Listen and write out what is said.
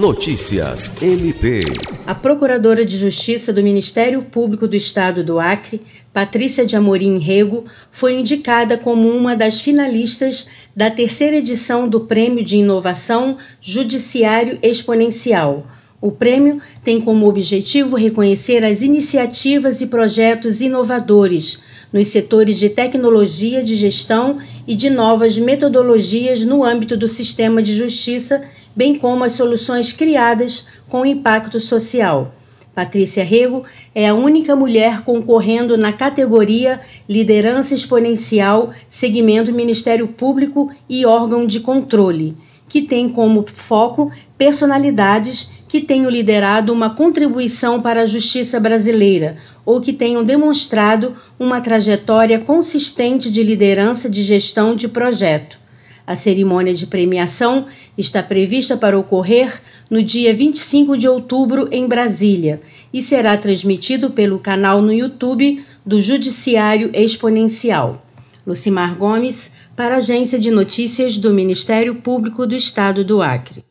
Notícias MP. A Procuradora de Justiça do Ministério Público do Estado do Acre, Patrícia de Amorim Rego, foi indicada como uma das finalistas da terceira edição do Prêmio de Inovação Judiciário Exponencial. O prêmio tem como objetivo reconhecer as iniciativas e projetos inovadores nos setores de tecnologia de gestão e de novas metodologias no âmbito do sistema de justiça, bem como as soluções criadas com impacto social. Patrícia Rego é a única mulher concorrendo na categoria Liderança Exponencial, segmento Ministério Público e órgão de controle, que tem como foco personalidades que tenham liderado uma contribuição para a justiça brasileira ou que tenham demonstrado uma trajetória consistente de liderança de gestão de projeto. A cerimônia de premiação está prevista para ocorrer no dia 25 de outubro em Brasília e será transmitido pelo canal no YouTube do Judiciário Exponencial. Lucimar Gomes, para a Agência de Notícias do Ministério Público do Estado do Acre.